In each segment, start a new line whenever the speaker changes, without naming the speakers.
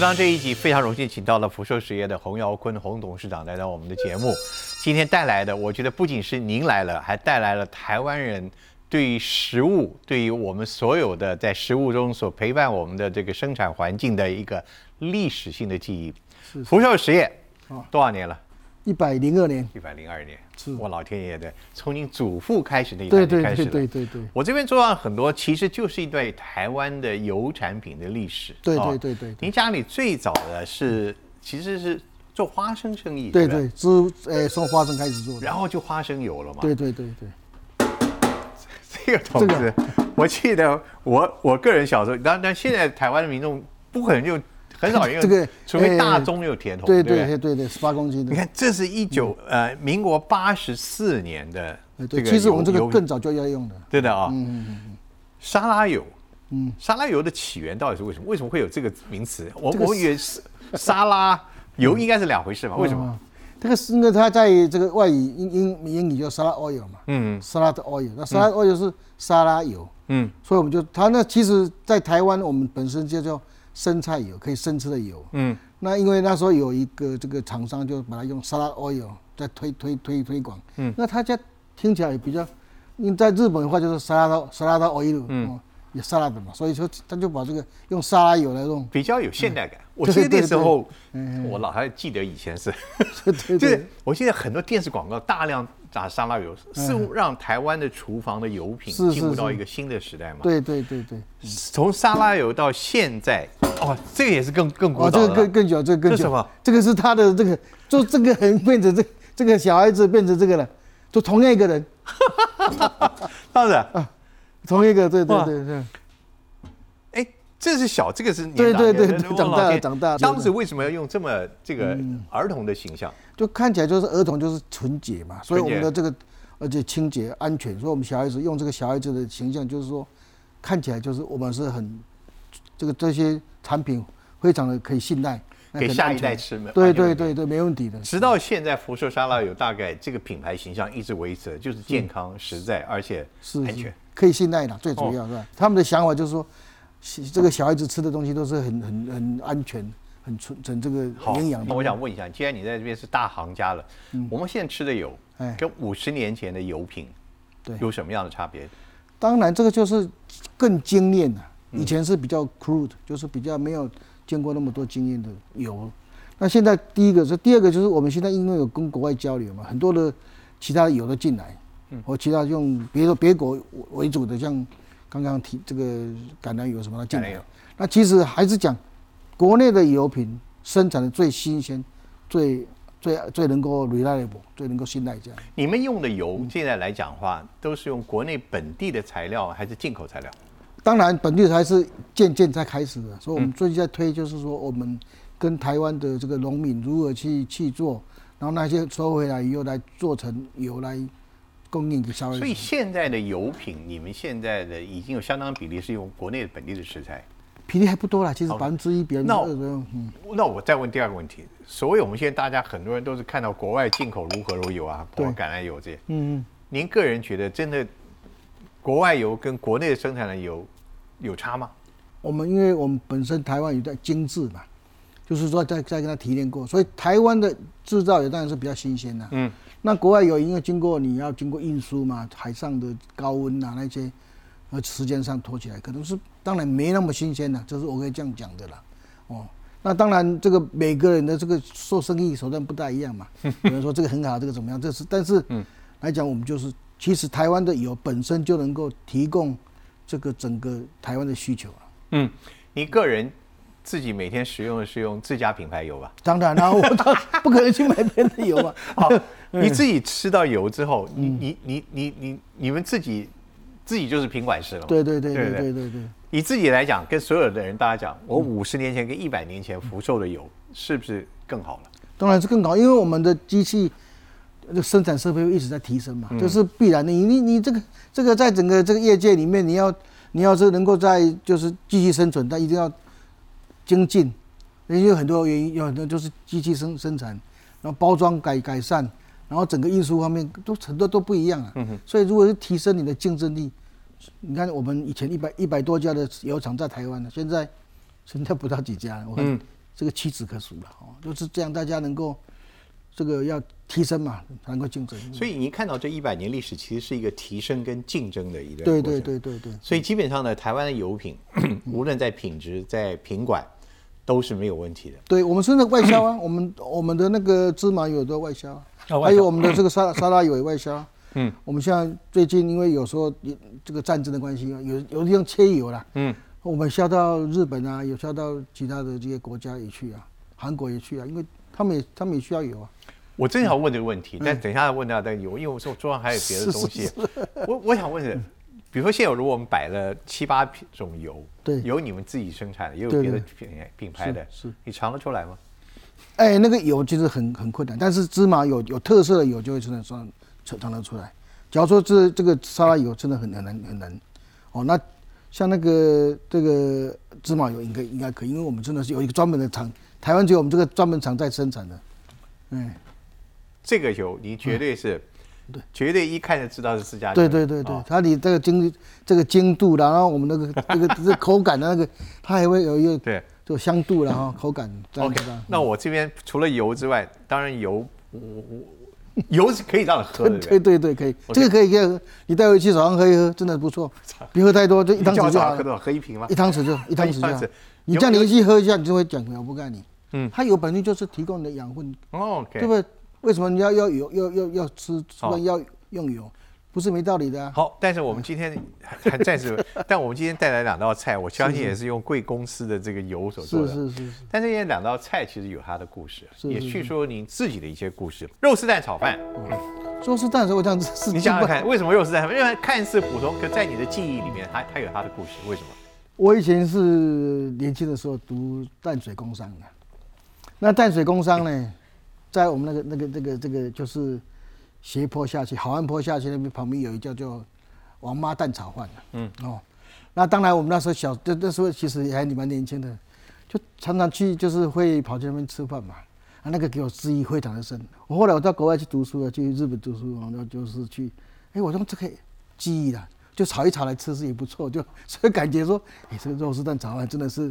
食堂这一集非常荣幸请到了福寿实业的洪尧坤洪董事长来到我们的节目。今天带来的，我觉得不仅是您来了，还带来了台湾人对于食物，对于我们所有的在食物中所陪伴我们的这个生产环境的一个历史性的记忆。福寿实业多少年了？
一百零二年，
一百零二年，
是。
我老天爷的，从您祖父开始那一代开始了。
对对对
我这边做到很多，其实就是一段台湾的油产品的历史。
对
哦
对对对。对
您家里最早的是其实是做花生生意，
对对，是呃从花生开始做的，
然后就花生油了嘛。
对对对对，
这个同志，我记得我我个人小时候，当然现在台湾的民众不可能就很少人用
这个
除非
哎
大宗有甜筒，
对
对
对？对对，十八公斤的。
你，看，这是一九呃民国八十四年的这个
其实我们这个更早就要用的，
对的啊，
嗯嗯嗯
沙拉油，
嗯，
沙拉油的起源到底是为什么？为什么会有这个名词？我我以为是沙拉油 应该是两回事嘛？为什么？
嗯？这个是因为它在这个外语英英英语叫沙拉 oil 嘛，
嗯。
沙拉的 oil，那沙拉 oil 是沙拉油，
嗯。
所以我们就它那其实，在台湾我们本身就叫生菜油，可以生吃的油。
嗯。
那因为那时候有一个这个厂商就把它用沙拉 oil 在推推推推广，
嗯。
那它家听起来也比较，因为在日本的话就是沙拉到沙拉到 oil，
嗯。
哦，也沙拉的嘛，所以说他就把这个用沙拉油来用，
比较有现代感。我
对
记得那
对
时候，
嗯
我老还记得以前是，
对对
就是
对，
我现在很多电视广告大量打沙拉油，似乎让台湾的厨房的油品
是是
进入到一个新的时代嘛。
对对对对，
从沙拉油到现在，哦，这个也是更更古
哦，这个。更更久，这个更久。
这什么，
这个是他的这个，就这个人变成这这个小孩子变成这个了，就同样一个人，
当然，
同一个，对对对对。
哎，这是小，这个是年
对对对对 长大了长大了
当时为什么要用这么这个
嗯
儿童的形象？
就看起来就是儿童就是纯洁嘛，所以我们的这个而且清洁安全，所以我们小孩子用这个小孩子的形象，就是说看起来就是我们是很这个这些产品非常的可以信赖，
给下一代吃嘛
对对对对，没问题的。
直到现在，福寿沙拉有大概这个品牌形象一直维持，就是健康、实在，而且
是是
安全。
可以信赖的，最主
哦
要是吧？他们的想法就是说，是这个小孩子吃的东西都是很很很安全、很纯很这个
好，
营养。
那我想问一下，既然你在这边是大行家了，我们现在吃的油
哎
跟五十年前的油品
对
有什么样的差别？
当然，这个就是更精炼了。
嗯
以前是比较 crude，就是比较没有见过那么多经验的油。那现在第一个是，第二个就是我们现在因为有跟国外交流嘛，很多的其他的油都进来，
嗯
或其他用别的别国为主的，像刚刚提这个橄榄油什么的进来。那其实还是讲国内的油品生产的最新鲜、最最最能够 reliable、最能够信赖这样。
你们用的油现在来讲的话，都是用国内本地的材料还是进口材料？
当然，本地还是渐渐在开始的，所以
嗯
我们最近在推，就是说我们跟台湾的这个农民如何去去做，然后那些收回来以后来做成油来供应给消费
所以。现在的油品，你们现在的已经有相当比例是用国内本地的食材。
比例还不多了，其实百分之一、百分之
那
二左右。嗯，
那我再问第二个问题：所以我们现在大家很多人都是看到国外进口如何如油啊，包括橄榄油这些，
嗯嗯，
您个人觉得真的国外油跟国内生产的油有差吗？
我们因为我们本身台湾有在精致嘛，就是说在在跟他提炼过，所以台湾的制造油当然是比较新鲜的。
嗯，
那国外有因为经过你要经过运输嘛，海上的高温啊那些，呃时间上拖起来，可能是当然没那么新鲜了，这是我可以这样讲的啦。哦，那当然这个每个人的这个做生意手段不大一样嘛，有人说这个很好，这个怎么样，这是但是
嗯
来讲我们就是其实台湾的油本身就能够提供这个整个台湾的需求啊。
嗯，你个人自己每天使用的是用自家品牌油吧？
当然啦、我当不可能去买别人的油啊。
好，你自己吃到油之后，你你你你你你们自己自己就是品管师了嘛？
对对对对
对
对对对。
以自己来讲，跟所有的人大家讲，我五十年前跟一百年前福寿的油是不是更好了？
当然是更好，因为我们的机器的生产设备一直在提升嘛，这是必然的。你你你这个这个在整个这个业界里面，你要你要是能够在就是继续生存，但一定要精进，因为有很多原因，有很多就是机器生生产，然后包装改改善，然后整个运输方面都很多都不一样啊。所以如果是提升你的竞争力，你看我们以前一百一百多家的油厂在台湾呢，现在现在不到几家了，我看
嗯
这个屈指可数了哦，就是这样，大家能够这个要提升嘛，才能够竞争。
所以你看到这一百年历史，其实是一个提升跟竞争的一个
对对对对对，
所以基本上呢，台湾的油品，无论在品质、在品管，都是没有问题的。
对我们是那个外销啊，我们我们的那个芝麻油都外销啊，
哦外销
还有我们的这个沙沙拉油也外销。啊。
嗯，
我们现在最近因为有时候也这个战争的关系啊，有有地方缺油了，
嗯，
我们销到日本啊，有销到其他的这些国家也去啊，韩国也去啊，因为他们也他们也需要油啊。
我正想问这个问题，但等一下问到这个油，因为我说桌上还有别的东西。我我想问的，比如说现在如果我们摆了七八种油，
对。
有你们自己生产的，也有别的
对
品品牌的，
是是。
你尝得出来吗？
哎，那个油其实很很困难，但是芝麻有有特色的油就会真的算尝尝得出来。假如说这这个沙拉油真的很很难很难，哦，那像那个这个芝麻油应该应该可以，因为我们真的是有一个专门的厂，台湾只有我们这个专门厂在生产的。嗯，
这个油你绝对是，
嗯对，
绝对一看就知道是自家。
对对对对
哦，
它你这个精这个精度，然后我们那个这个这个口感的那个，它还会有一个
对。
这个香度啦 哈，口感这样
OK，
子的。
那我这边除了油之外，当然油，我我油是可以让你喝的，
对对对，可以这个可以可以喝，你带回去早上喝一喝，真的不错，别喝太多，就一
你
汤匙就好
喝，多少？喝一瓶吗
一？汤匙就一汤匙就。你这样连续喝一下，你就会讲我不干你。
嗯
它有本身就是提供你的养分，
哦
对不对？为什么你要要有要要要吃吃
好
饭要用油？不是没道理的啊。
好，但是我们今天还暂时，但我们今天带来两道菜，我相信也是用贵公司的这个油所做的。
是是是是，
但这些两道菜其实有它的故事，
是是
也叙说您自己的一些故事。肉丝蛋炒饭，
肉丝蛋的时候我这样子是。
你想想看，为什么肉丝蛋？因为看似普通，可在你的记忆里面，它它有它的故事。为什么？
我以前是年轻的时候读淡水工商的，那淡水工商呢，在我们那个那个那个这个就是斜坡下去，好汉坡下去那边旁边有一叫做王妈蛋炒饭的，
嗯
哦，那当然我们那时候小，那那时候其实也还蛮年轻的，就常常去就是会跑去那边吃饭嘛，啊，那个给我记忆非常的深。我后来我到国外去读书了，去日本读书，然后就是去，哎，我用这个记忆了。就炒一炒来吃是也不错，就 所以感觉说，哎，这个肉丝蛋炒饭真的是，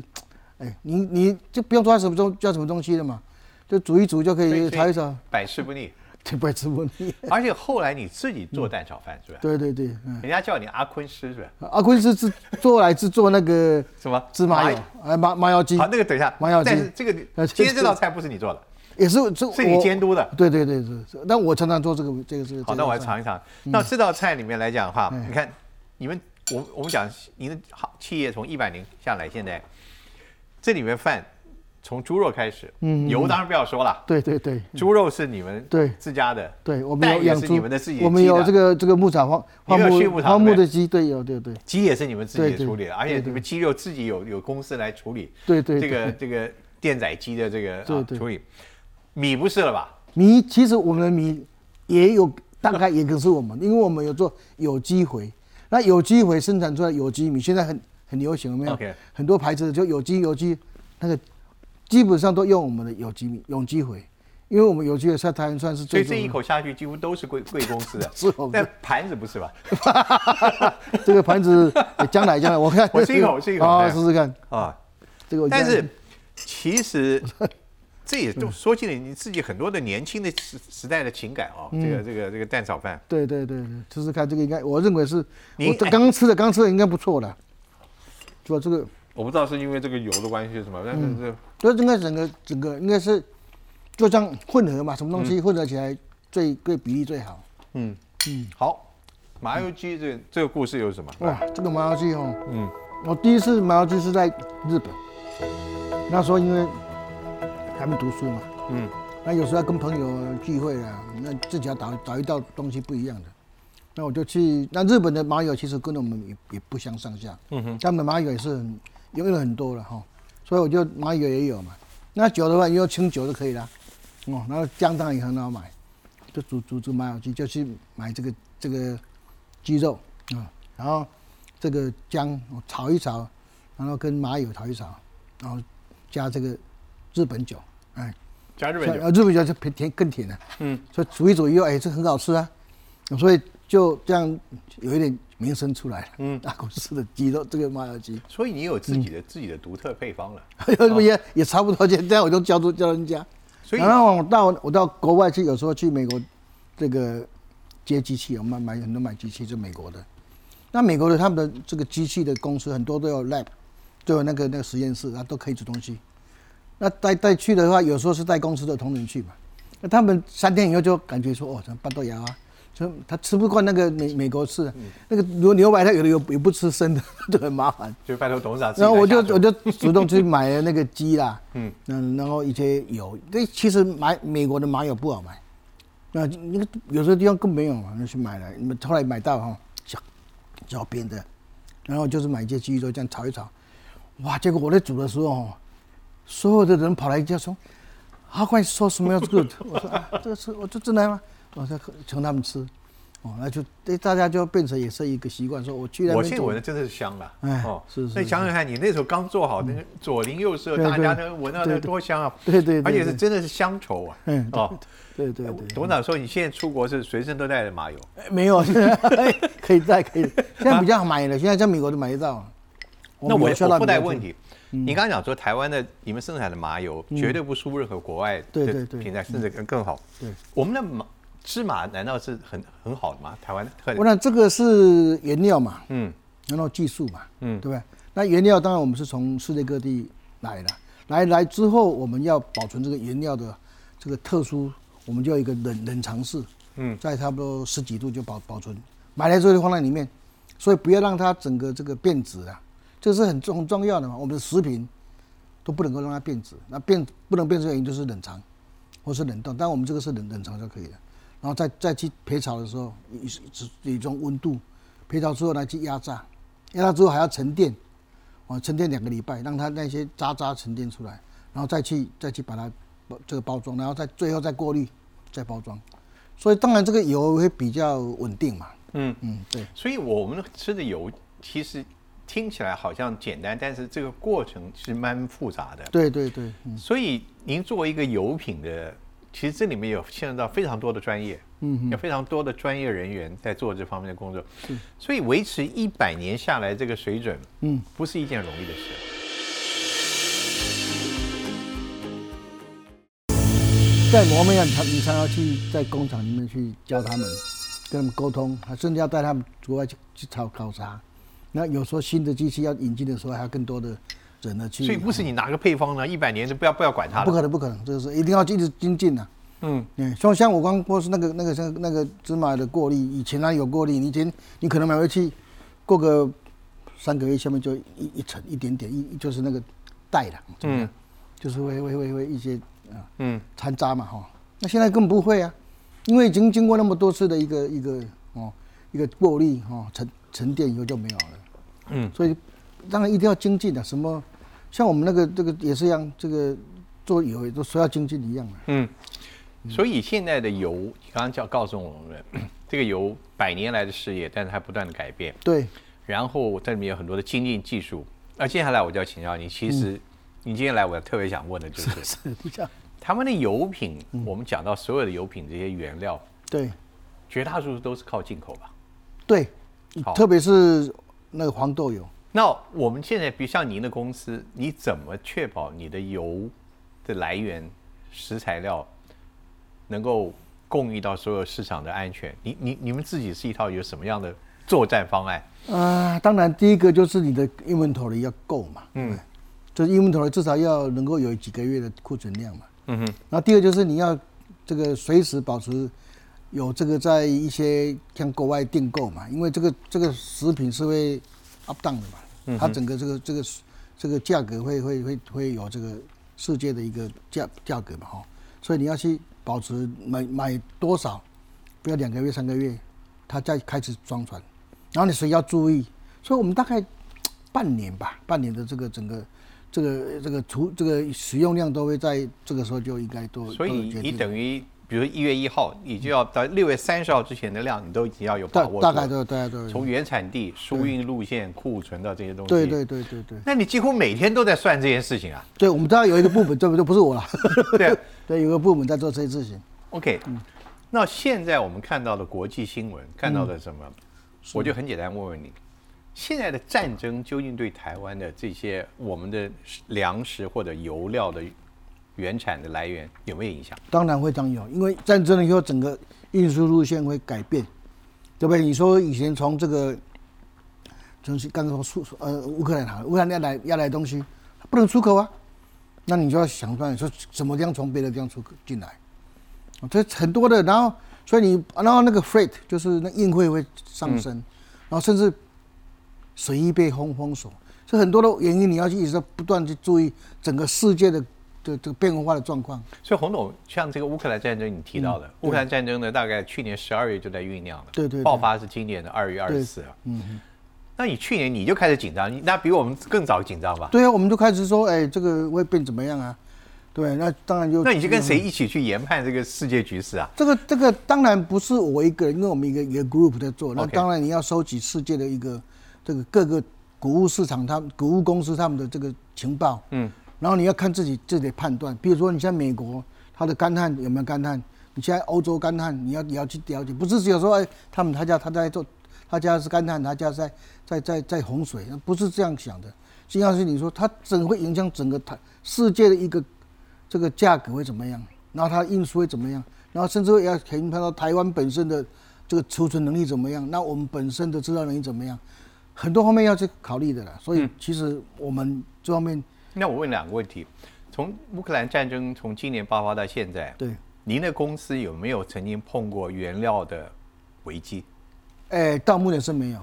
哎，你你就不用抓什么东叫什么东西了嘛，就煮一煮就可
以
以炒一炒，
百吃不腻。而且后来你自己做蛋炒饭是吧？
对对对，嗯，
人家叫你阿坤师是吧？
阿坤师是做来是做那个
什么
芝麻油，哎麻麻油鸡
好，，那个等一下
麻油，鸡
但是这个今天这道菜不是你做的，
也是这
是你监督的。
对对对是，是但我常常做这个这个这个。
好，那我来尝一尝。那这道菜里面来讲的话，
嗯
你看你们，我我们讲您的好企业从一百年下来，现在这里面饭从猪肉开始，
嗯嗯
油当然不要说了，
对对对。
猪肉是你们
对
自家的，
对，我们
也
有养猪
是你们的自己，的
我们有这个这个牧场荒荒木荒木的鸡，对有对对。
鸡也是你们自己处理的，而且你们鸡肉自己有有公司来处理，
对对
这个这个电宰鸡的这个处理，米不是了吧？
米其实我们的米也有大概也可是我们，因为我们有做有机肥，那有机肥生产出来有机米现在很很流行，有没有
？OK
很多牌子就有机有机，那个基本上都用我们的有机米有机肥，因为我们有机肥在台湾算是最
所以这一口下去几乎都是贵贵公司的
是我们，
但盘子不是吧？
这个盘子哎将来将来我看
我吃一口吃一口
啊试试看
啊，
这个
但是其实这也都说起了你自己很多的年轻的时时代的情感哦。
嗯
这个这个这个蛋炒饭，
对对对对试试看这个应该我认为是
你
我这刚刚吃的刚吃的应该不错的，是吧？这个
我不知道是因为这个油的关系是什么，但是这
所以应该整个整个应该是就这样混合嘛，什么东西混合起来最最比例最好。
嗯。
嗯，
好，麻油鸡这这个故事有什么？
哇，这个麻油鸡哦，
嗯。
我第一次麻油鸡是在日本，那时候因为还没读书嘛，
嗯。
那有时候要跟朋友聚会啊，那自己要找找一道东西不一样的，那我就去。那日本的麻油其实跟我们也也不相上下，
嗯哼，
他们的麻油也是很用了很多了哈，所以我就麻油也有嘛。那酒的话，你用清酒就可以了，哦，然后姜当然也很好买，就煮煮煮麻油鸡，就去买这个这个鸡肉啊、然后这个姜哦炒一炒，然后跟麻油炒一炒，然后加这个日本酒，哎，
加日本酒，
像呃日本酒就偏甜更甜了，
嗯。
所以煮一煮以后，哎，这很好吃啊，所以就这样有一点名声出来了。嗯，大公司的鸡肉这个麻油鸡，
所以你有自己的、自己的独特配方了。
也也差不多，这样我就教出教人家。所以，然后我到我到国外去，有时候去美国这个接机器，我们买很多买机器，是美国的。那美国的他们的这个机器的公司很多都有 lab，都有那个那个实验室，啊，都可以煮东西。那带带去的话，有时候是带公司的同仁去嘛。那他们三天以后就感觉说，哦，这半豆芽啊，就他吃不惯那个美美国式，那个如果牛排他有的有也不吃生的，就很麻烦。
就拜托董事长。
然后我就我就主动去买了那个鸡啦，嗯，嗯，然后一些油，这其实买美国的麻油不好买，那那个有时候地方更没有嘛，那去买了，后来买到哈。脚边的，然后就是买一些鸡肉这样炒一炒，哇！结果我在煮的时候，所有的人跑来就说：“阿怪说什么要 good？” 我说：“啊，这个是我这真的吗？”我说：“请他们吃。”哦，那就对大家就变成也是一个习惯，说我去那
我现在闻的真的是香了，哎，哦，是是。那想想看，你那时候刚做好那个左邻右舍，大家都闻到那多香啊！
对对，
而且是真的是乡愁啊！嗯，哦，
对对对。
董事长说，你现在出国是随身都带着麻油？
没有，可以带，可以。现在比较好买了，现在在美国都买得到。
那我附带问题，你刚刚讲说台湾的你们生产的麻油绝对不输任何国外的品牌，甚至更更好。对，我们的麻。芝麻难道是很很好的吗？台湾特
我想这个是原料嘛，嗯，然后技术嘛，嗯，对不对？那原料当然我们是从世界各地来的，来来之后我们要保存这个原料的这个特殊，我们就要一个冷冷藏室，嗯，在差不多十几度就保保存，买来之后就放在里面，所以不要让它整个这个变质啊，这是很重很重要的嘛。我们的食品都不能够让它变质，那变不能变质的原因就是冷藏或是冷冻，但我们这个是冷冷藏就可以了。然后再再去焙炒的时候，以以一种温度，焙炒之后来去压榨，压榨之后还要沉淀，哦，沉淀两个礼拜，让它那些渣渣沉淀出来，然后再去再去把它包这个包装，然后再最后再过滤，再包装。所以当然这个油会比较稳定嘛。嗯
嗯，对。所以我们吃的油其实听起来好像简单，但是这个过程是蛮复杂的。
对对对。
所以您作为一个油品的。其实这里面有牵涉到非常多的专业，嗯，有非常多的专业人员在做这方面的工作，所以维持一百年下来这个水准，嗯，不是一件容易的事。
在我们要，你你常要去在工厂里面去教他们，跟他们沟通，还甚至要带他们国外去去考考察。那有时候新的机器要引进的时候，还有更多的。
所以不是你拿个配方呢，一百年就不要不要管它了。
不可能，不可能，这个是一定要一直精进的。嗯，嗯，像像我刚说是那个那个像那个芝麻的过滤，以前呢有过滤，你以前你可能买回去过个三个月，下面就一一层一点点一就是那个带了，嗯，就是会会会会一些啊，嗯，残渣嘛哈。那现在根本不会啊，因为已经经过那么多次的一个一个哦一个过滤哈沉沉淀以后就没有了。嗯，所以当然一定要精进的，什么？像我们那个这个也是一样，这个做油都说要精进一样的。嗯，
所以现在的油，你刚刚叫告诉我们，这个油百年来的事业，但是它不断的改变。
对。
然后这里面有很多的精进技术。那接下来我就要请教你，其实你今天来，我特别想问的就是，他们的油品，我们讲到所有的油品这些原料，
对，
绝大多数都是靠进口吧？
对，特别是那个黄豆油。
那我们现在，比如像您的公司，你怎么确保你的油的来源、食材料能够供应到所有市场的安全？你、你、你们自己是一套有什么样的作战方案？
啊，当然，第一个就是你的 inventory 要够嘛，嗯，就是 inventory 至少要能够有几个月的库存量嘛，嗯哼。然后第二就是你要这个随时保持有这个在一些像国外订购嘛，因为这个这个食品是会。Up down 的嘛，它整个这个这个这个价格会会会会有这个世界的一个价价格嘛哈，所以你要去保持买买多少，不要两个月三个月，它再开始装船，然后你谁要注意，所以我们大概半年吧，半年的这个整个这个这个储这个使用量都会在这个时候就应该都，
所以你等于。比如一月一号，你就要到六月三十号之前的量，你都已经要有把握。
大概对对对。
从原产地、输运路线、库存的这些东西。
对对对对对。
那你几乎每天都在算这件事情啊？
对，我们当然有一个部门，对不对？不是我了。对 对，有个部门在做这些事情。
OK，那现在我们看到的国际新闻，看到的什么？我就很简单问问你，现在的战争究竟对台湾的这些我们的粮食或者油料的原产的来源有没有影响？
当然会这样有，因为战争了以后，整个运输路线会改变，对不对？你说以前从这个，就是刚刚说出呃乌克兰乌克兰要来要来东西，不能出口啊，那你就要想办法说怎么样从别的地方出口进来，啊这很多的，然后所以你然后那个 freight 就是那运费会上升，然后甚至水域被封封锁，所以很多的原因你要去一直在不断去注意整个世界的的这个变化的状况。
所以洪总，像这个乌克兰战争你提到的，乌克兰战争呢，大概去年十二月就在酝酿了，
对对对
爆发是今年的二月二十四号。嗯那你去年你就开始紧张，你那比我们更早紧张吧？
对啊，我们就开始说，哎，这个会变怎么样啊？对，那当然就
那你就跟谁一起去研判这个世界局势啊？
这个这个当然不是我一个人，因为我们一个一个 group 在做。那当然你要收集世界的一个这个各个谷物市场，他们谷物公司他们的这个情报，
嗯，
然后你要看自己自己的判断。比如说你像美国，它的干旱有没有干旱？你现在欧洲干旱，你要你要去了解，不是只有说哎，他们他家他在做，他家是干旱，他家在在在在洪水，不是这样想的。就像是你说它整会影响整个台世界的一个这个价格会怎么样，然后它运输会怎么样，然后甚至会要评判到台湾本身的这个储存能力怎么样，那我们本身的制造能力怎么样，很多方面要去考虑的啦。所以其实我们这方面
那我问两个问题：从乌克兰战争从今年爆发到现在，
对，
您的公司有没有曾经碰过原料的危机？
哎，到目前是没有，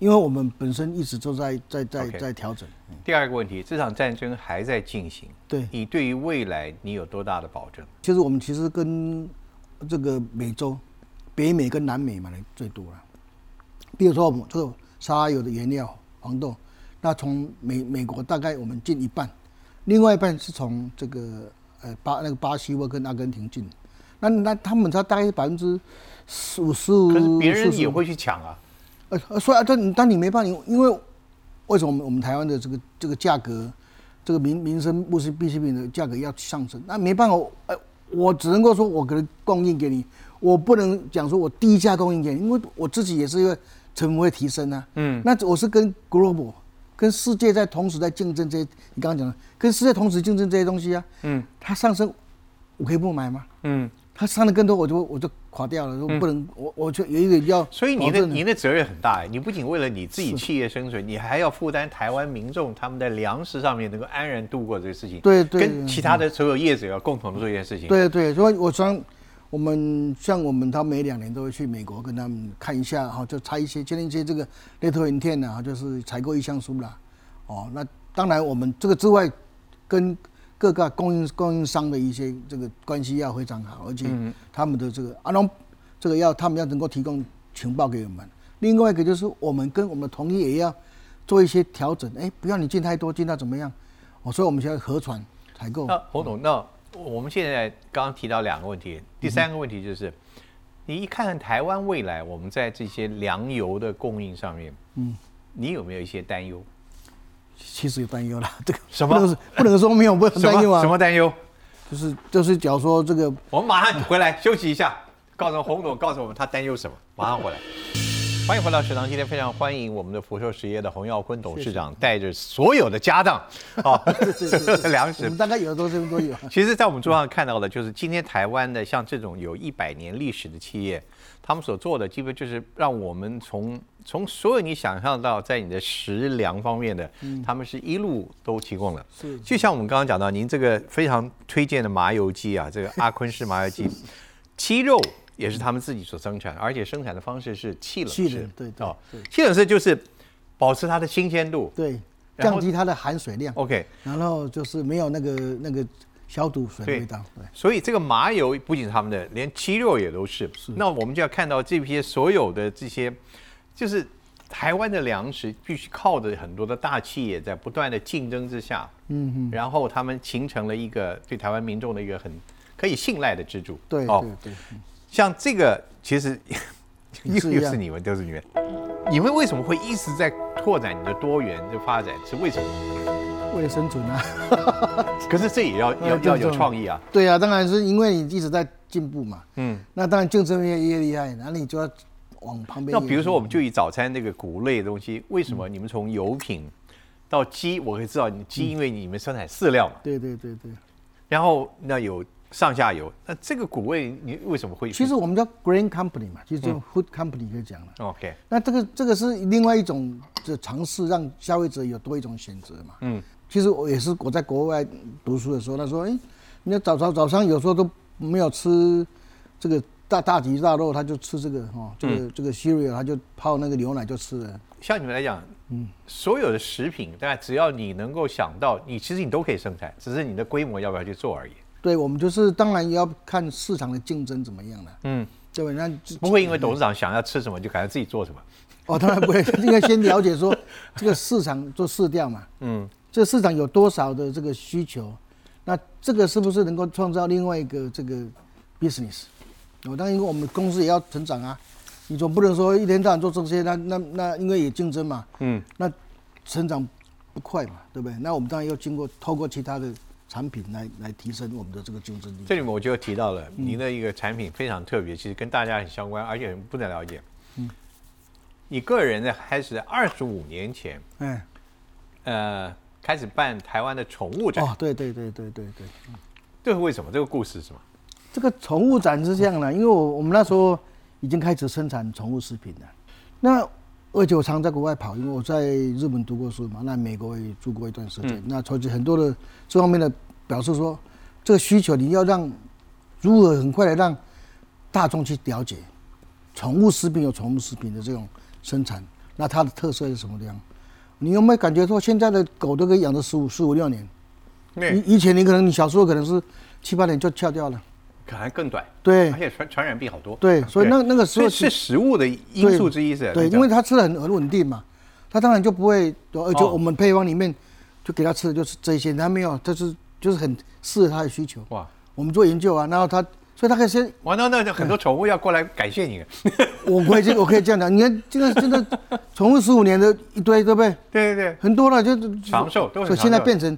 因为我们本身一直都在在在在调整。
第二个问题，这场战争还在进行，
对，
你对于未来你有多大的保证？
其实我们其实跟这个美洲、北美跟南美买的最多了。比如说我们这个沙拉油的原料黄豆，那从美美国大概我们进一半，另外一半是从这个呃巴那个巴西或跟阿根廷进。那那他们他大概是百分之十五十五，
可是别人也会去抢啊。
呃，呃所以啊，但但你没办法，因为为什么我们我们台湾的这个这个价格，这个民民生物资必需品的价格要上升？那没办法，我呃，我只能够说我可能供应给你，我不能讲说我低价供应给你，因为我自己也是一个成本会提升啊。
嗯，
那我是跟 global 跟世界在同时在竞争这些，你刚刚讲的，跟世界同时竞争这些东西啊。
嗯，
它上升，我可以不买吗？
嗯，
它上的更多，我就我就垮掉了，我不能，我我就有一个要，
所以你的您的责任很大哎，你不仅为了你自己企业生存，你还要负担台湾民众他们在粮食上面能够安然度过这个事情。
对对
跟其他的所有业者要共同做一件事情。
对对，所以我想，我们像我们，他每两年都会去美国跟他们看一下哈，就拆一些签一些这个 letter intent 啊，就是采购意向书啦。哦，那当然我们这个之外，跟各个供应供应商的一些这个关系要非常好，而且他们的这个啊，然后这个要他们要能够提供情报给我们。另外一个就是我们跟我们的同业也要做一些调整，哎，不要你进太多，进到怎么样？哦，所以我们现在合船采购。
那洪总，那我们现在刚刚提到两个问题，第三个问题就是，你一看看台湾未来我们在这些粮油的供应上面，嗯，你有没有一些担忧？
其实有担忧了，这个
什么
不能说不能说没有不能担忧啊，
什么担忧？
就是就是假如说这个
我们马上回来休息一下，告诉洪总，告诉我们他担忧什么，马上回来。欢迎回到食堂，今天非常欢迎我们的福寿实业的洪耀坤董事长带着所有的家当，啊，粮
我
食
们大概有的都这边都有。
其实，在我们桌上看到的，就是今天台湾的像这种有一百年历史的企业，他们所做的，基本就是让我们从从所有你想象到在你的食粮方面的，他们是一路都提供了。
是
就像我们刚刚讲到，您这个非常推荐的麻油鸡啊，这个阿坤式麻油鸡，鸡肉也是他们自己所生产，而且生产的方式是气冷式
气冷，对对
哦，气冷式就是保持它的新鲜度。
对，降低它的含水量
，OK，
然后就是没有那个那个消毒水的
对
味道。对，
所以这个麻油不仅是他们的，连鸡肉也都是。那我们就要看到这些所有的这些，就是台湾的粮食必须靠着很多的大企业在不断的竞争之下，
嗯嗯，
然后他们形成了一个对台湾民众的一个很可以信赖的支柱。
对
哦
对对，嗯
像这个其实又又是你们，都是你们，你们为什么会一直在拓展你的多元的发展？是为什么？
为了生存啊。
可是这也要要
呃
要有创意啊。
对啊，当然是因为你一直在进步嘛。嗯，那当然竞争越越厉害，那你就要往旁边。
那比如说，我们就以早餐那个谷类的东西，为什么你们从油品到鸡，我可以知道你鸡，因为你们生产饲料嘛。
对对对对。
然后那有上下游，那这个谷味你为什么会？
其实我们叫 grain company 嘛，其实就 food company 可以讲了。
OK。
那这个这个是另外一种的尝试，让消费者有多一种选择嘛。嗯。其实我也是我在国外读书的时候，他说：“哎，你早早早上有时候都没有吃这个大大鸡大肉，他就吃这个哦，这个这个 cereal，他就泡那个牛奶就吃了。”
像你们来讲，嗯，所有的食品，大概只要你能够想到，你其实你都可以生产，只是你的规模要不要去做而已。
对，我们就是当然要看市场的竞争怎么样了。嗯，对，那
不会因为董事长想要吃什么就赶快自己做什么。
哦，当然不会，应该先了解说这个市场做市调嘛。嗯。这市场有多少的这个需求？那这个是不是能够创造另外一个这个 business？我当然，因为我们公司也要成长啊，你总不能说一天到晚做这些，那那那因为有竞争嘛，嗯，那成长不快嘛，对不对？那我们当然要经过透过其他的产品来来提升我们的这个竞争力。
这里面我就提到了您的一个产品非常特别，其实跟大家很相关，而且不能了解。嗯，你个人呢，开始二十五年前，嗯，呃。开始办台湾的宠物展
哦，对对对对对对，
这是为什么？这个故事是什么？
这个宠物展是这样的，因为我我们那时候已经开始生产宠物食品了。那而且我常在国外跑，因为我在日本读过书嘛，那美国也住过一段时间。那所以很多的这方面的表示说，这个需求你要让如何很快的让大众去了解宠物食品有宠物食品的这种生产，那它的特色是什么样？你有没有感觉说现在的狗都可以养到十五、十五六年？以以前你可能你小时候可能是七八年就翘掉了，
可能更短。
对，
而且传传染病好多。
对，所以那那个时候
是食物的因素之一是。
对，因为他吃的很很稳定嘛，他当然就不会，而且我们配方里面就给他吃的就是这些，他没有，就是就是很适合他的需求。哇，我们做研究啊，然后他。所以他可以先
完了，那就很多宠物要过来感谢你。
我可以这我可以这样讲，你看这个真的宠物十五年的一堆，对不对？
对对对，
很多了，就
长寿都
所以现在变成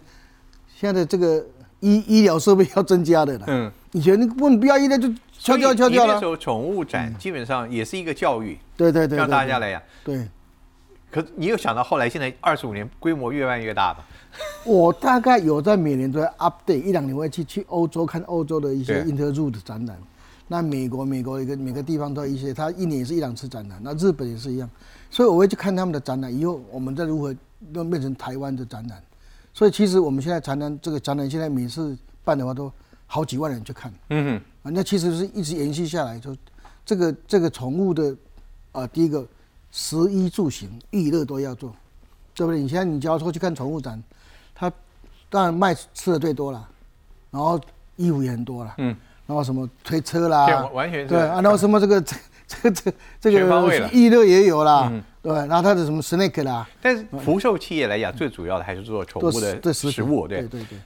现在的这个医医疗设备要增加的了。嗯，以前你不能不要医疗就敲掉敲掉了。
那时候宠物展基本上也是一个教育，
对对对，
让大家来呀。
对。
可你有想到后来现在二十五年规模越办越大吧？
我大概有在每年都在 update 一两年会去去欧洲看欧洲的一些 interroot 的展览，那美国美国一个每个地方都有一些，它一年也是一两次展览，那日本也是一样，所以我会去看他们的展览，以后我们再如何弄变成台湾的展览，所以其实我们现在展览这个展览现在每次办的话都好几万人去看，嗯哼，啊那其实是一直延续下来，就这个这个宠物的啊第一个食衣住行娱乐都要做，对不对？你现在你只要说去看宠物展。它当然卖吃的最多了，然后衣服也很多了，嗯，然后什么推车啦，
完全
对啊，然后什么这个这这这这个娱乐也有啦，对，然后它的什么 snake 啦，
但是福寿企业来讲，最主要的还是做宠物的食物，
对对对。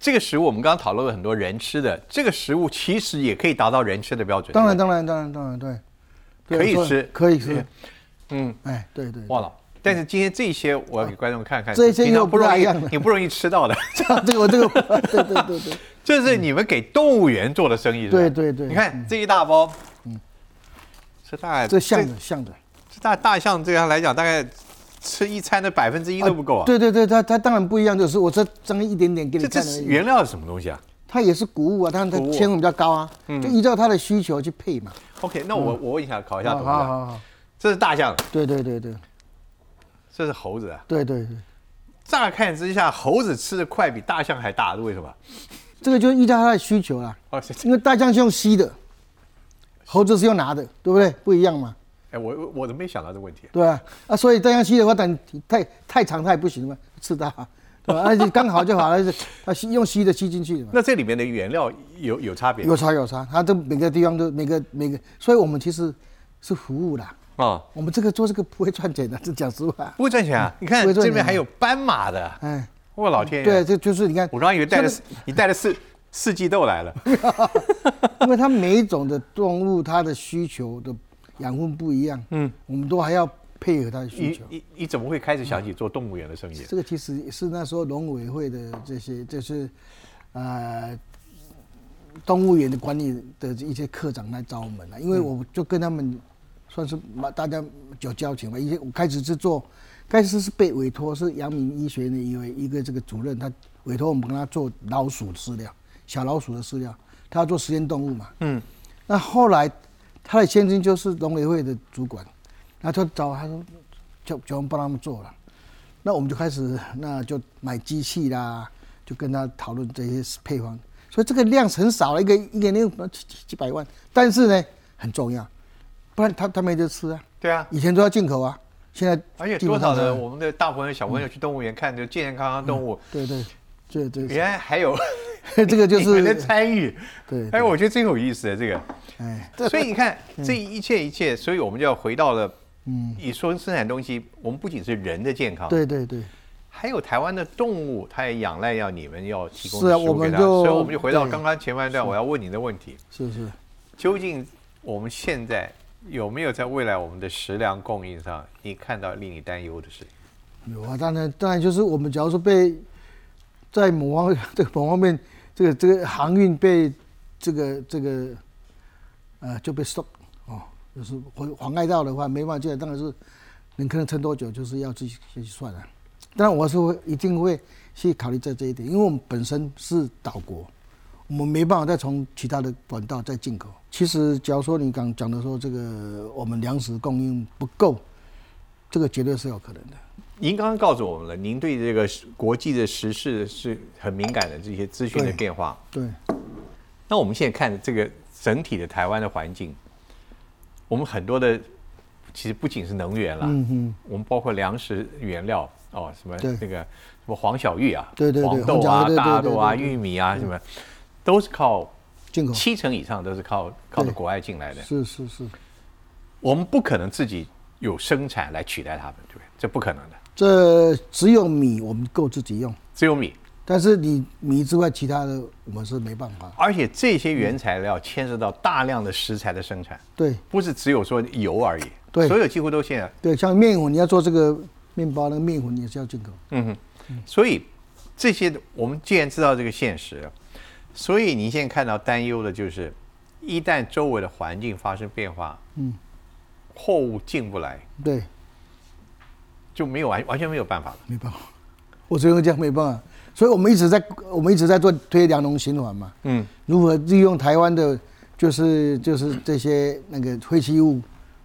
这个食物我们刚刚讨论了很多人吃的，这个食物其实也可以达到人吃的标准。
当然当然当然当然对，
可以吃。
可以吃，嗯，哎对对，
忘了。但是今天这些我要给观众看看，
这些又不容易，
你不容易吃到的。
这个我这个，对对对对，
这是你们给动物园做的生意，
对对对。
你看这一大包，嗯，是大概
这象的像的，
这大大象这样来讲，大概吃一餐的百分之一都不够啊。
对对对，它它当然不一样，就是我这蒸一点点给你看。
这原料是什么东西啊？
它也是谷物啊，但是它纤维比较高啊，就依照它的需求去配嘛。
OK，那我我问一下，考一下董事
长，好好好，
这是大象。
对对对对。
这是猴子啊！
对对对，
乍看之下，猴子吃的快比大象还大，是为什么？
这个就依照它的需求啦。哦，因为大象是用吸的，猴子是用拿的，对不对？不一样嘛。
哎，我我都没想到这个问题。
对啊，啊，所以这样吸的话，等太太长它也不行嘛，吃大，对吧？而且刚好就好了，是它吸用吸的吸进去的嘛。
那这里面的原料有有差别？
有差有差，它这每个地方都每个每个，所以我们其实是服务啦。啊，我们这个做这个不会赚钱的，这 讲实话。
不会赚钱啊！你看这边还有斑马的，哎，我老天爷！
对，这就是你看，
我刚以为带了你带了四四季豆来了，
因为它每一种的动物它的需求的养分不一样，嗯，我们都还要配合他的需求。
你你怎么会开始想起做动物园的生意？
这个其实是那时候农委会的这些，就是呃，动物园的管理的一些科长来找我们了，因为我就跟他们算是嘛大家有交情吧。以前我开始是做，开始是被委托是阳明医学院的一位一个这个主任，他委托我们跟他做老鼠饲料，小老鼠的饲料，他要做实验动物嘛。
嗯，
那后来他的先生就是农委会的主管，然后他找他说叫叫我们帮他们做了，那我们就开始那就买机器啦，就跟他讨论这些配方，所以这个量很少了，一个一个年几几几百万，但是呢很重要，不然他他没得吃啊，
对啊，
以前都要进口啊，现在
而且多少的我们的大朋友小朋友去动物园看就健健康康动物，
对对对对，
原来还有
这个就是
你们的参与，
对，
哎，我觉得真有意思的这个。
哎，
所以你看，这一切一切，所以我们就要回到了，嗯，你说生产东西，我们不仅是人的健康，
对对对，
还有台湾的动物，它也仰赖要你们要提供
是啊
食物给它。
我们就
所以我们就回到刚刚前半段我要问你的问题，
是是。
究竟我们现在有没有在未来我们的食粮供应上，你看到令你担忧的事情？
有啊，当然，当然就是我们假如说被在某方这个某方面，这个这个航运被这个这个呃就被 stop 哦，就是妨妨碍到的话，没办法进来，当然是能可能撑多久，就是要自己先去算了。当然，我是会一定会去考虑在这一点，因为我们本身是岛国，我们没办法再从其他的管道再进口。其实，假如说你刚讲的说这个我们粮食供应不够，这个绝对是有可能的。
您刚刚告诉我们了，您对这个国际的时事是很敏感的，这些资讯的变化。
对。
那我们现在看这个整体的台湾的环境，我们很多的其实不仅是能源啦，
嗯哼，
我们包括粮食原料哦，什么
对
那个什么黄小玉啊，
对对对
黄豆啊、大豆啊、玉米啊，什么都是靠
进口
七成以上都是靠靠着国外进来的。
是是是，
我们不可能自己有生产来取代他们，对不对？这不可能的，
这只有米我们够自己用，
只有米。
但是你米之外，其他的我们是没办法。
而且这些原材料牵涉到大量的食材的生产，
对
不是只有说油而已。
对
所有几乎都现在，
对，像面粉，你要做这个面包，那个面粉也是要进口。
嗯哼。所以这些我们既然知道这个现实，所以你现在看到担忧的就是，一旦周围的环境发生变化，
嗯，
货物进不来，
对，
就没有完完全没有办法了。
没办法，我只能这样，没办法。所以我们一直在我们一直在做推粮农循环嘛，
嗯，
如何利用台湾的，就是就是这些那个废弃物，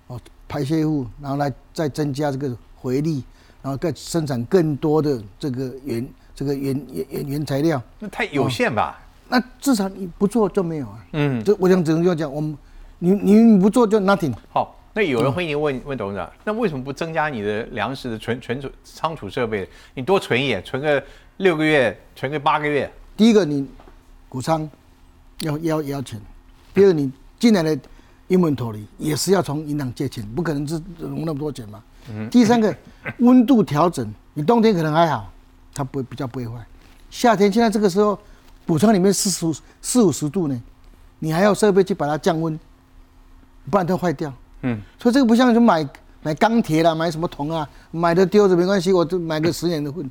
哦，排泄物，然后来再增加这个回力，然后再生产更多的这个原这个原原原原材料。
那太有限吧？
那至少你不做就没有啊。
嗯，
这我想只能这样讲，我们你你不做就 nothing。
好。那有人会你问问董事长，那为什么不增加你的粮食的存存储仓储设备？你多存一点，存个六个月，存个八个月。
第一个你谷仓要要要钱，第二你进来的 inventory 也是要从银行借钱，不可能是融那么多钱嘛。第三个温度调整，你冬天可能还好，它不会比较不会坏。夏天现在这个时候，谷仓里面四十四五十度呢，你还要设备去把它降温，不然它坏掉。
嗯，
所以这个不像就买买钢铁啦，买什么铜啊，买的丢着没关系，我就买个十年的混。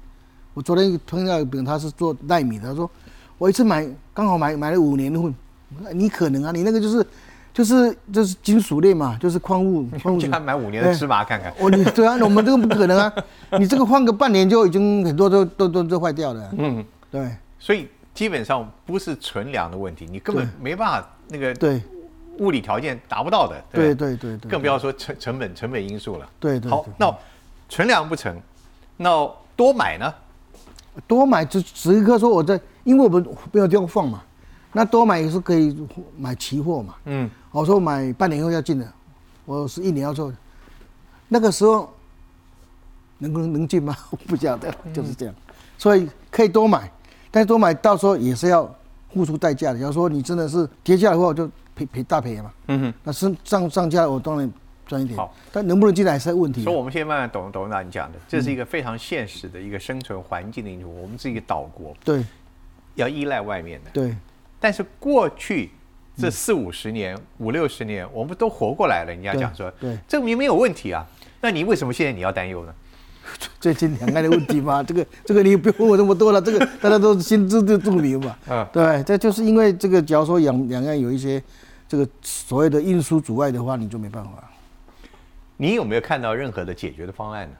我昨天碰到一个饼，他是做纳米的，他说我一次买刚好买买了五年的混，你可能啊，你那个就是就是就是金属类嘛，就是矿物 矿物。质
叫他买五年的芝麻看看。
我你对啊，我们这个不可能啊，你这个换个半年就已经很多都都都都坏掉了。
嗯，
对。
所以基本上不是存粮的问题，你根本没办法那个
对
物理条件达不到的。
对
不
对对对，
更不要说成成本成本因素了。
对对对，
好那存粮不成，那多买呢？
多买只只一个说我在，因为我们没有地方放嘛，那多买也是可以买期货嘛。
嗯，
我说买半年后要进的，我是一年要做的，那个时候能不能能进吗？我不晓得，就是这样，所以可以多买，但是多买到时候也是要付出代价的。假如说你真的是跌价的话，我就赔赔大赔嘛。
嗯哼。
那是上上价我当然赚一点
好，
但能不能进来还是问题啊。
所以我们现在慢慢懂懂到你讲的，这是一个非常现实的一个生存环境的因素。我们是一个岛国，
对
要依赖外面的。
对
但是过去这四五十年、五六十年，我们都活过来了。你要讲说，
对
这明明有问题啊，那你为什么现在你要担忧呢？
最近两岸的问题嘛，这个这个你不用问我这么多了，这个大家都心知肚明嘛。
嗯，
对，这就是因为这个，假如说两两岸有一些这个所谓的运输阻碍的话，你就没办法。
你有没有看到任何的解决的方案呢？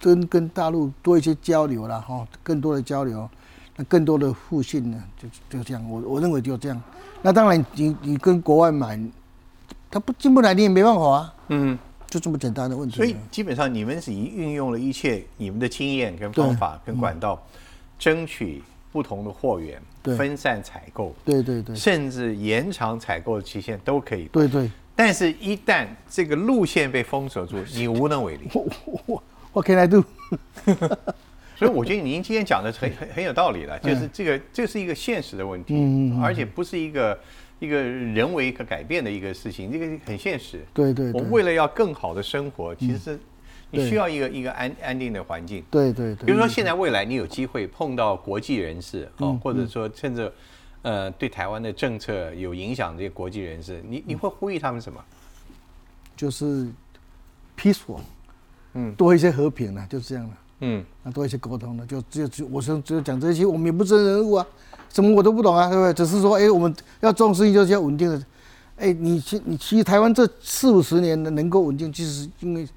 跟跟大陆多一些交流啦，哈，更多的交流，那更多的互信呢，就就这样。我我认为就这样。那当然，你你跟国外买，他不进不来，你也没办法啊。嗯，就这么简单的问题。
所以基本上你们是已经运用了一切你们的经验跟方法跟管道，争取不同的货源，分散采购，
对对对，
甚至延长采购的期限都可以。
对对。
但是，一旦这个路线被封锁住，你无能为力。
我我我 can I do？
所以我觉得您今天讲的很很很有道理了，就是这个这是一个现实的问题，而且不是一个一个人为可改变的一个事情，这个很现实。
对对。
我为了要更好的生活，其实你需要一个一个安安定的环境。
对对对。
比如说，现在未来你有机会碰到国际人士哦，或者说趁着呃对台湾的政策有影响这些国际人士，你你会呼吁他们什么？
就是 peaceful，嗯，多一些和平了，就是这样的。嗯，那多一些沟通的，就只有就我说只有讲这些，我们也不是人物啊，什么我都不懂啊，对不对？只是说，哎，我们要重视就是要稳定的，哎，你其你其实台湾这四五十年的能够稳定，其实因为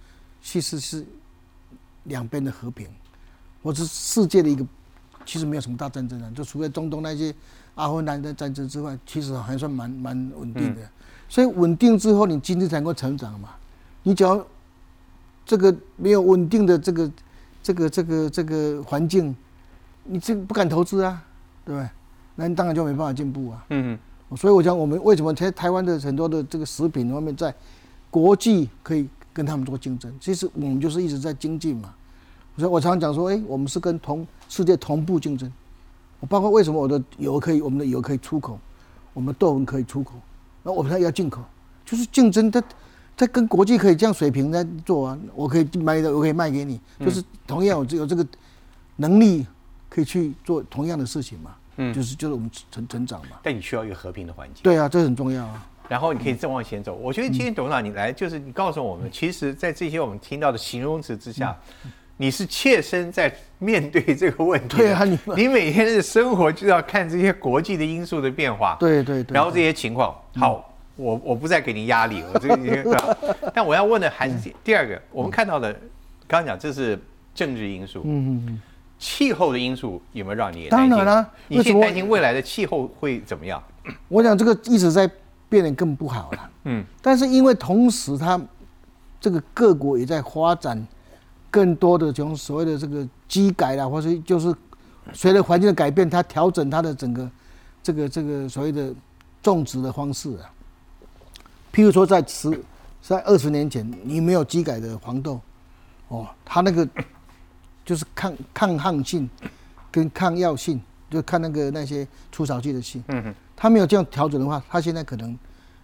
其实是两边的和平，或是世界的一个，其实没有什么大战争啊，就除了中东那些阿富汗的战争之外，其实还算蛮蛮稳定的。所以稳定之后，你经济才能够成长嘛。你只要这个没有稳定的这个。这个这个这个环境，你这不敢投资啊，对不对？那你当然就没办法进步啊。嗯嗯。所以我讲，我们为什么台台湾的很多的这个食品方面在国际可以跟他们做竞争？其实我们就是一直在精进嘛。所以我常常讲说，哎，我们是跟同世界同步竞争。我包括为什么我的油可以，我们的油可以出口，我们的豆粉可以出口，那我们还要进口，就是竞争它。在跟国际可以这样水平在做啊，我可以卖的，我可以卖给你，就是同样有有这个能力可以去做同样的事情嘛，嗯，就是就是我们成成长嘛。
但你需要一个和平的环境。
对啊，这很重要啊。
然后你可以再往前走。我觉得今天董事长你来，就是你告诉我们，其实，在这些我们听到的形容词之下，你是切身在面对这个问题。
对啊，你
你每天的生活就要看这些国际的因素的变化。
对对对。
然后这些情况好。我我不再给您压力，我这个，但我要问的还是第二个，我们看到的，刚刚讲这是政治因素，嗯嗯嗯，气候的因素有没有让你
当然了，
你现在担心未来的气候会怎么样？
我想这个一直在变得更不好了，嗯，但是因为同时它这个各国也在发展更多的这种所谓的这个机改啦，或者就是随着环境的改变，它调整它的整个这个这个所谓的种植的方式啊。譬如说，在十在二十年前，你没有机改的黄豆，哦，它那个就是抗抗旱性跟抗药性，就看那个那些除草剂的性。嗯哼。它没有这样调整的话，它现在可能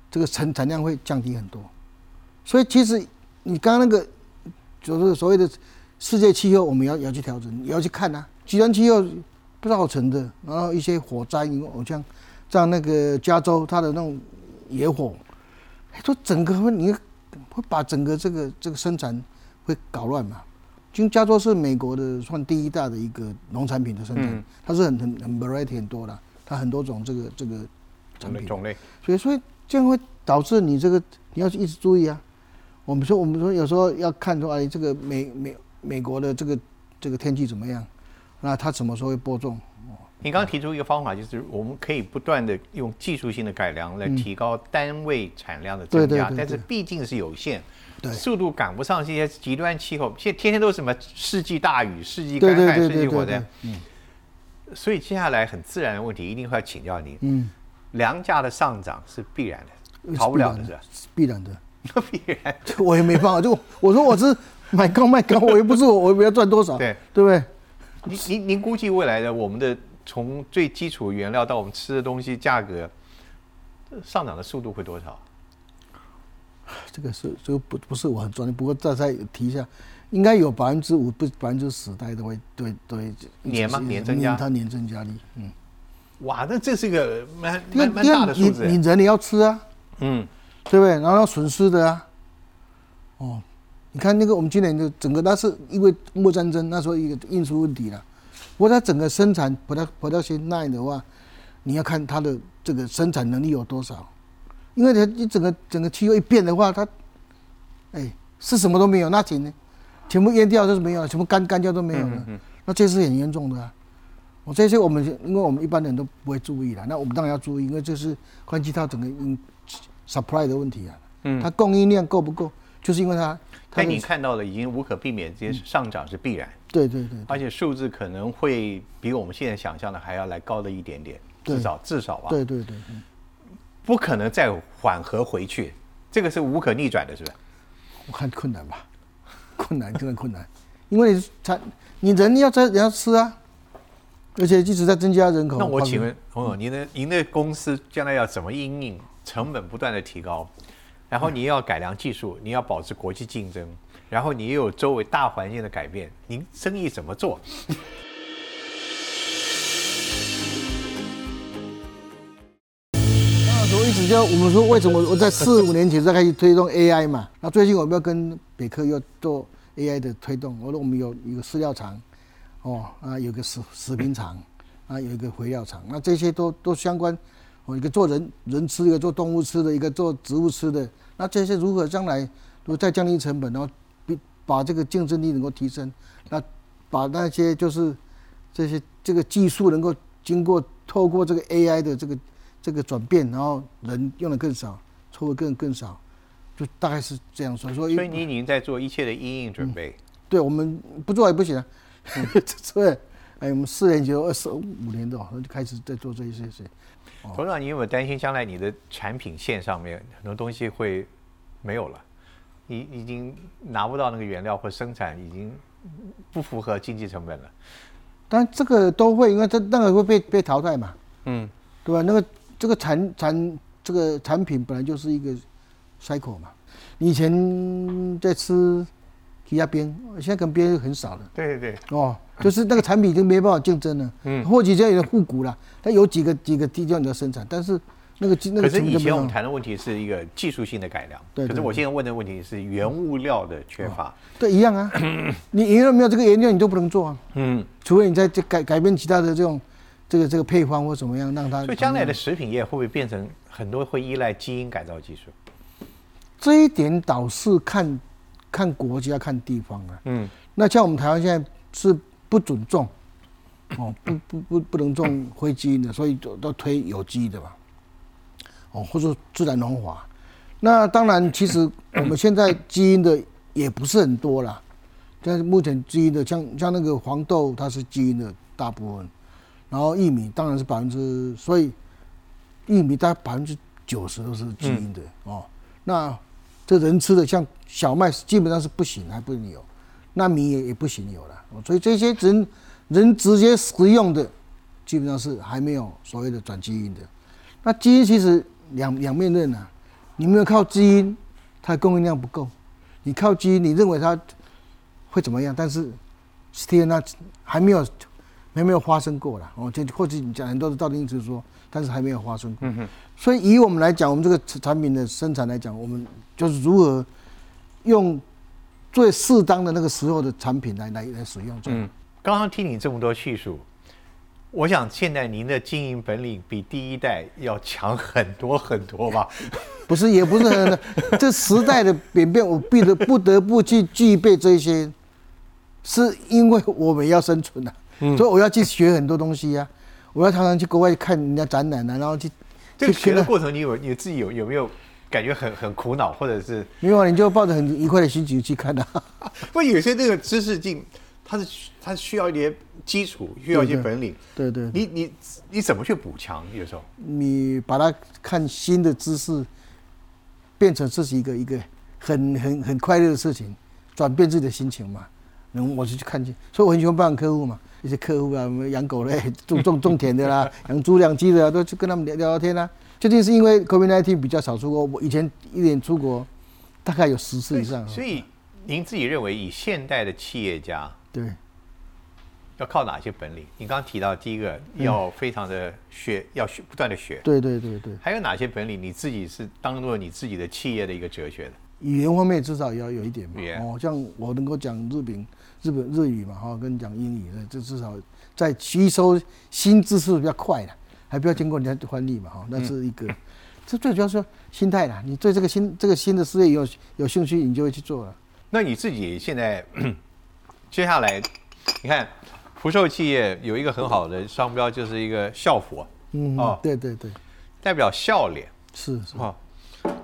这个产产量会降低很多。所以，其实你刚刚那个就是所谓的世界气候，我们要要去调整，也要去看啊。极端气候造成的，然后一些火灾，因为我像像那个加州，它的那种野火。说整个会你会把整个这个这个生产会搞乱嘛？因为加州是美国的算第一大的一个农产品的生产，它是很很很 variety 很多的，它很多种这个这个
产品种类，
所以所以这样会导致你这个你要一直注意啊。我们说我们说有时候要看出来这个美美美国的这个这个天气怎么样，那它什么时候会播种？
你刚刚提出一个方法，就是我们可以不断的用技术性的改良来提高单位产量的增加，但是毕竟是有限，速度赶不上这些极端气候。现在天天都是什么世纪大雨、世纪干旱、世纪火灾，嗯，所以接下来很自然的问题一定会要请教您。嗯，粮价的上涨是必然的，逃不了的是
必然的，
必然。
我也没办法，就我说我是买高卖高，我又不是我，我不要赚多少？
对，
对不对？
您您您估计未来的我们的。从最基础原料到我们吃的东西价格上涨的速度会多少？
这个是这个不不是我很专业，不过再再提一下，应该有百分之五不百分之十，大概都会对对
年吗？年增加？
它年增加率，
嗯，哇，那这是一个蛮蛮蛮大的数字。
你你人你要吃啊，嗯，对不对？然后要损失的啊，哦，你看那个我们今年的整个，那是因为末战争那时候一个运输问题了。不过它整个生产 product production line 的话，你要看它的这个生产能力有多少，因为它一整个整个气候一变的话，它，哎，是什么都没有，那停呢，全部淹掉就是没有了，全部干干掉都没有了，那这是很严重的啊。我这些我们因为我们一般人都不会注意了，那我们当然要注意，因为这是关系到整个 supply 的问题啊。嗯，它供应量够不够，就是因为它。
但你看到了已经无可避免，这些上涨是必然。
对对对。
而且数字可能会比我们现在想象的还要来高的一点点，至少至少吧。
对对对。
不可能再缓和回去，这个是无可逆转的，是不是？
我看困难吧，困难真的困难，因为他你人要在人要吃啊，而且一直在增加人口。
那我请问朋友，您的您的公司将来要怎么应应成本不断的提高？然后你要改良技术，你要保持国际竞争，然后你又有周围大环境的改变，您生意怎么做？
那时候一直叫我们说，为什么我在四五年前就开始推动 AI 嘛？那最近我们要跟北科要做 AI 的推动，我说我们有一个饲料厂，哦啊，有个食食品厂，啊，有一个肥料厂，那这些都都相关。我一个做人人吃，一个做动物吃的，一个做植物吃的。那这些如何将来如果再降低成本，然后比把这个竞争力能够提升，那把那些就是这些这个技术能够经过透过这个 AI 的这个这个转变，然后人用的更少，错误更更少，就大概是这样说。
所以你已经在做一切的阴影准备。
对，我们不做也不行啊。对，哎，我们四年级、二十五年的，就开始在做这一些事。
董事长，你有没有担心将来你的产品线上面很多东西会没有了？你已经拿不到那个原料或生产已经不符合经济成本了。
但这个都会，因为这那个会被被淘汰嘛。嗯，对吧？那个这个产产这个产品本来就是一个 cycle 嘛。以前在吃皮鸭边，现在跟边很少了。
对对对。哦。
就是那个产品已经没办法竞争了，嗯，或者有点复古了，它有几个几个地方你要生产，但是那个那
个。可是以前我们谈的问题是一个技术性的改良，对。可是我现在问的问题是原物料的缺乏。
对，一样啊，你原料没有这个原料，你都不能做啊，嗯，除非你在这改改变其他的这种这个这个配方或怎么样，让它。
所以将来的食品业会不会变成很多会依赖基因改造技术？
这一点倒是看看国家看地方啊，嗯，那像我们台湾现在是。不准种，哦，不不不不能种灰基因的，所以都都推有机的嘛，哦，或者自然农法。那当然，其实 我们现在基因的也不是很多啦，但是目前基因的，像像那个黄豆，它是基因的大部分，然后玉米当然是百分之，所以玉米大概百分之九十都是基因的哦。那这人吃的像小麦，基本上是不行，还不能有。那米也也不行有了，所以这些人人直接食用的，基本上是还没有所谓的转基因的。那基因其实两两面刃啊，你没有靠基因，它供应量不够；你靠基因，你认为它会怎么样？但是 still 那还没有还没有发生过了。哦，就或者你讲很多的道理就是说，但是还没有发生过。所以以我们来讲，我们这个产品的生产来讲，我们就是如何用。最适当的那个时候的产品来来来使用。嗯，
刚刚听你这么多叙述，我想现在您的经营本领比第一代要强很多很多吧？
不是，也不是很，这时代的演变，我必得不得不去具备这些，是因为我们要生存啊，所以我要去学很多东西呀，我要常常去国外看人家展览啊，然后去。
这个学的过程，你有你自己有有没有？感觉很很苦恼，或者是
没有啊，你就抱着很愉快的心情去看的。
不，有些这个知识进，它是它需要一点基础，需要一些本领。
对对。
你你你怎么去补强？有时候
你把它看新的知识，变成这是一个一个很很很快乐的事情，转变自己的心情嘛。能我就去看见，所以我很喜欢拜访客户嘛。一些客户啊，养狗的、种种种田的啦，养猪养鸡的，都去跟他们聊聊天啊。究竟是因为 COVID-19 比较少出国，我以前一年出国大概有十次以上。
所以您自己认为，以现代的企业家，
对，
要靠哪些本领？你刚刚提到第一个，要非常的学，要学不断的学。
对对对对。
还有哪些本领？你自己是当做你自己的企业的一个哲学的？
语言方面至少也要有一点嘛
语言。
哦，像我能够讲日本日本日语嘛，哈，跟你讲英语的，这至少在吸收新知识比较快的，还不要经过人家翻译嘛，哈，那是一个。这最主要是心态啦，你对这个新这个新的事业有有兴趣，你就会去做了。
那你自己现在 接下来，你看福寿企业有一个很好的商标，就是一个校服啊，
嗯，
哦
对对对，
代表笑脸
是是。
哦。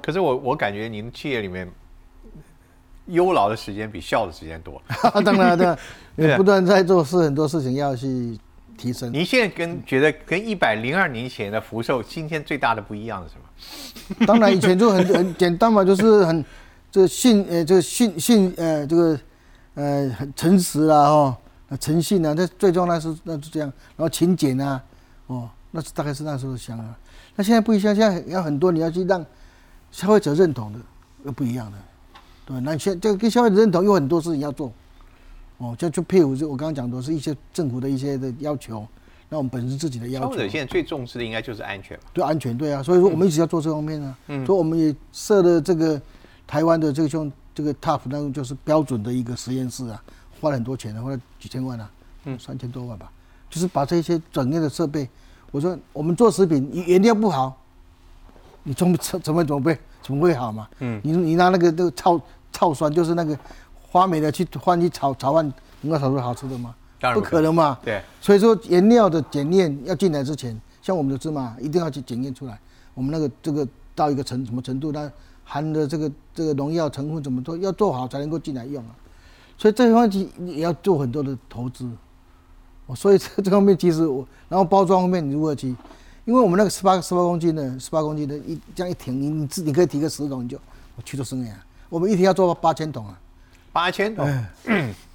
可是我我感觉您企业里面忧劳的时间比笑的时间多。
当然，当然，不断在做事，很多事情要去提升。
您现在跟觉得跟一百零二年前的福寿今天最大的不一样是什么？
当然，以前就很很简单嘛，就是很这个信呃，这个信信呃，这个呃很诚实啊，哦，诚信啊，这最重要那是那是这样，然后勤俭啊，哦，那是大概是那时候想啊。那现在不一样，现在要很多你要去让消费者认同的，又不一样的，对，那现这个跟消费者认同有很多事情要做，哦，就就譬如就我刚刚讲的是一些政府的一些的要求，那我们本身自己的要求
消费。者现在最重视的应该就是安全吧？
对安全，对啊，所以说我们一直要做这方面啊，
嗯
所以我们也设了这个台湾的这个像这个 TOP 那种就是标准的一个实验室啊，花了很多钱啊，花了几千万啊，
嗯
三千多万吧，就是把这些整个的设备，我说我们做食品，你原料不好，你怎么怎么怎么会怎么会好嘛？
嗯，
你你拿那个那个草草酸，就是那个花梅的去换去炒炒饭，能够炒出好吃的吗？不
当然不
可能嘛。
对，
所以说原料的检验要进来之前，像我们的芝麻一定要去检验出来，我们那个这个到一个程什么程度，它含的这个这个农药成分怎么做，要做好才能够进来用啊。所以这方面也要做很多的投资。哦，所以这这方面其实我，然后包装方面你如何去？因为我们那个十八十八公斤的十八公斤的一这样一停，你你自你可以提个十桶，你就我去做生意啊。我们一天要做八千桶啊。
八千桶，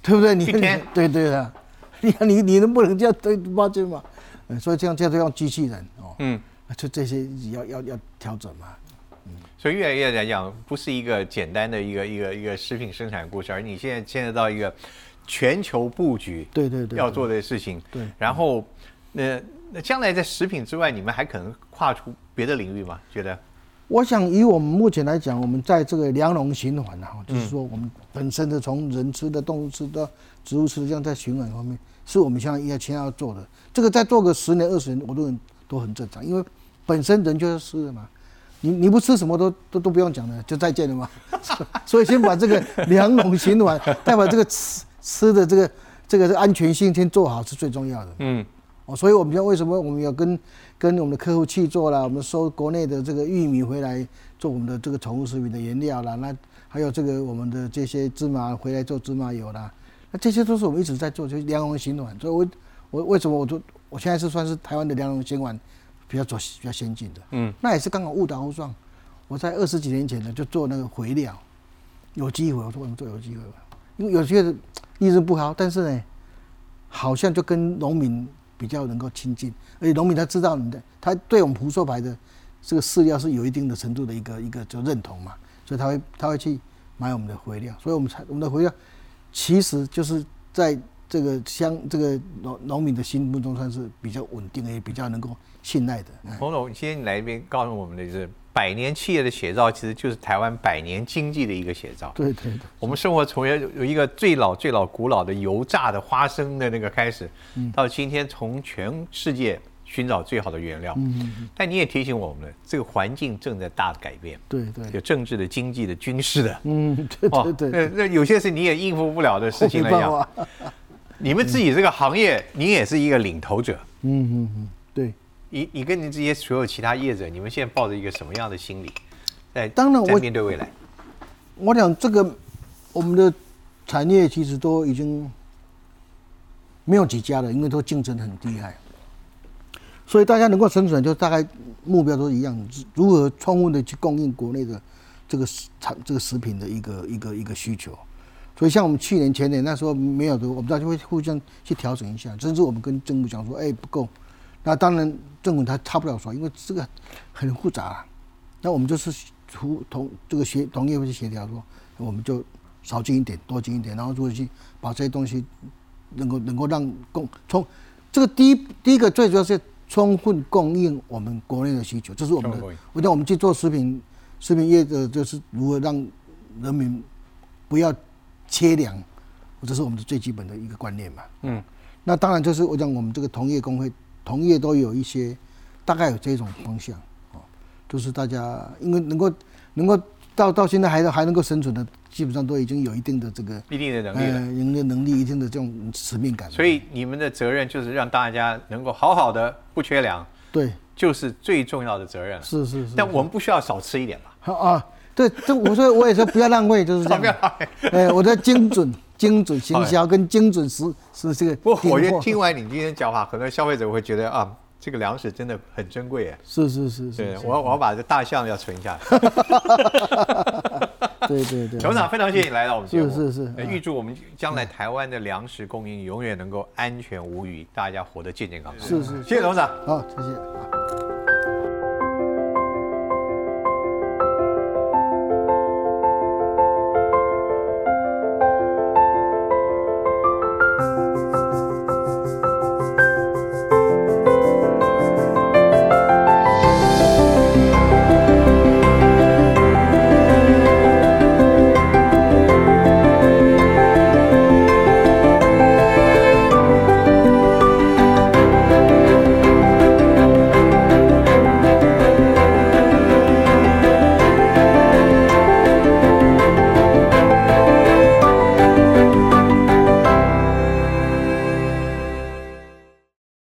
对不对？你
一天
你对对的，你看 你你能不能这样对八千嘛？呃所以这样这样都要机器人哦，
嗯，
就这些要要要调整嘛。
所以越来越来讲，不是一个简单的一个一个一个食品生产故事，而你现在牵扯到一个全球布局，
对对对，
要做的事情。
对
然后，那那将来在食品之外，你们还可能跨出别的领域吗？觉得？
我想以我们目前来讲，我们在这个粮农循环啊，
嗯
就是说我们本身的从人吃的、动物吃的、植物吃的，这样在循环方面，是我们现在要现在要做的。这个再做个十年、二十年，我都很都很正常，因为本身人就是吃的嘛。你你不吃什么都都都不用讲了，就再见了嘛。所以先把这个粮农循环，再把这个吃吃的这个这个安全性先做好是最重要的。
嗯，
哦，所以我们要为什么我们要跟跟我们的客户去做啦？我们收国内的这个玉米回来做我们的这个宠物食品的原料啦，那还有这个我们的这些芝麻回来做芝麻油啦，那这些都是我们一直在做，就是粮农循环。所以我我为什么我就我现在是算是台湾的粮农循环比较走比较先进的，
嗯，
那也是刚好误打误撞。我在二十几年前呢就做那个肥料，有机会我说我们做有机会吧，因为有机会的利润不好，但是呢，好像就跟农民比较能够亲近，而且农民他知道你的，他对我们胡说牌的这个饲料是有一定的程度的一个一个就认同嘛，所以他会他会去买我们的肥料，所以我们才我们的肥料其实就是在这个乡这个农农民的心目中算是比较稳定，也比较能够信赖的。
洪总，今天你来一边告诉我们的是百年企业的写照，其实就是台湾百年经济的一个写照。
对对对，
我们生活从有有一个最老最老古老的油炸的花生的那个开始，到今天从全世界寻找最好的原料。
嗯，
但你也提醒我们了，这个环境正在大的改变，
对对，
有政治的、经济的、军事的。
嗯，对对对，
那那有些是你也应付不了的事情来讲，你们自己这个行业，你也是一个领头者。
嗯嗯嗯，对。
你你跟你这些所有其他业者，你们现在抱着一个什么样的心理，在在
当然我
面对未来？
我想这个我们的产业其实都已经没有几家了，因为都竞争很厉害，所以大家能够生存，就大概目标都一样，如何充分的去供应国内的这个食产这个食品的一个一个一个需求。所以像我们去年前年那时候没有的，我们大家会互相去调整一下，甚至我们跟政府讲说，哎不够，那当然政府他插不了手，因为这个很复杂、啊。那我们就是同同这个协同业会去协调说，我们就少进一点，多进一点，然后如何去把这些东西能够能够让供充这个第一第一个最主要是充分供应我们国内的需求，这是我们的。我讲我们去做食品食品业的，就是如何让人民不要缺粮，这是我们的最基本的一个观念嘛。嗯，那当然就是我讲我们这个同业工会，同业都有一些大概有这种方向哦，就是大家因为能够能够到到现在还还能够生存的，基本上都已经有一定的这个
一定的能力了。
呃，一定的能力，一定的这种使命感。
所以你们的责任就是让大家能够好好的不缺粮，
对，
就是最重要的责任了。
是是是。
但我们不需要少吃一点吧？
好啊，对，这我说我也说不要浪费，就是这样。
不要
哎，我的精准、精准行销跟精准实是这个
不我觉得听完你今天讲话，很多消费者会觉得啊，这个粮食真的很珍贵哎。
是是是
对
是，，是
我要我要把这大象要存下 来。
对对对，
董事长，非常谢谢你来到我们节目，
是是是
呃预祝我们将来台湾的粮食供应永远能够安全无虞，大家活得健健康康。
是是
谢谢董事长。
好，谢谢。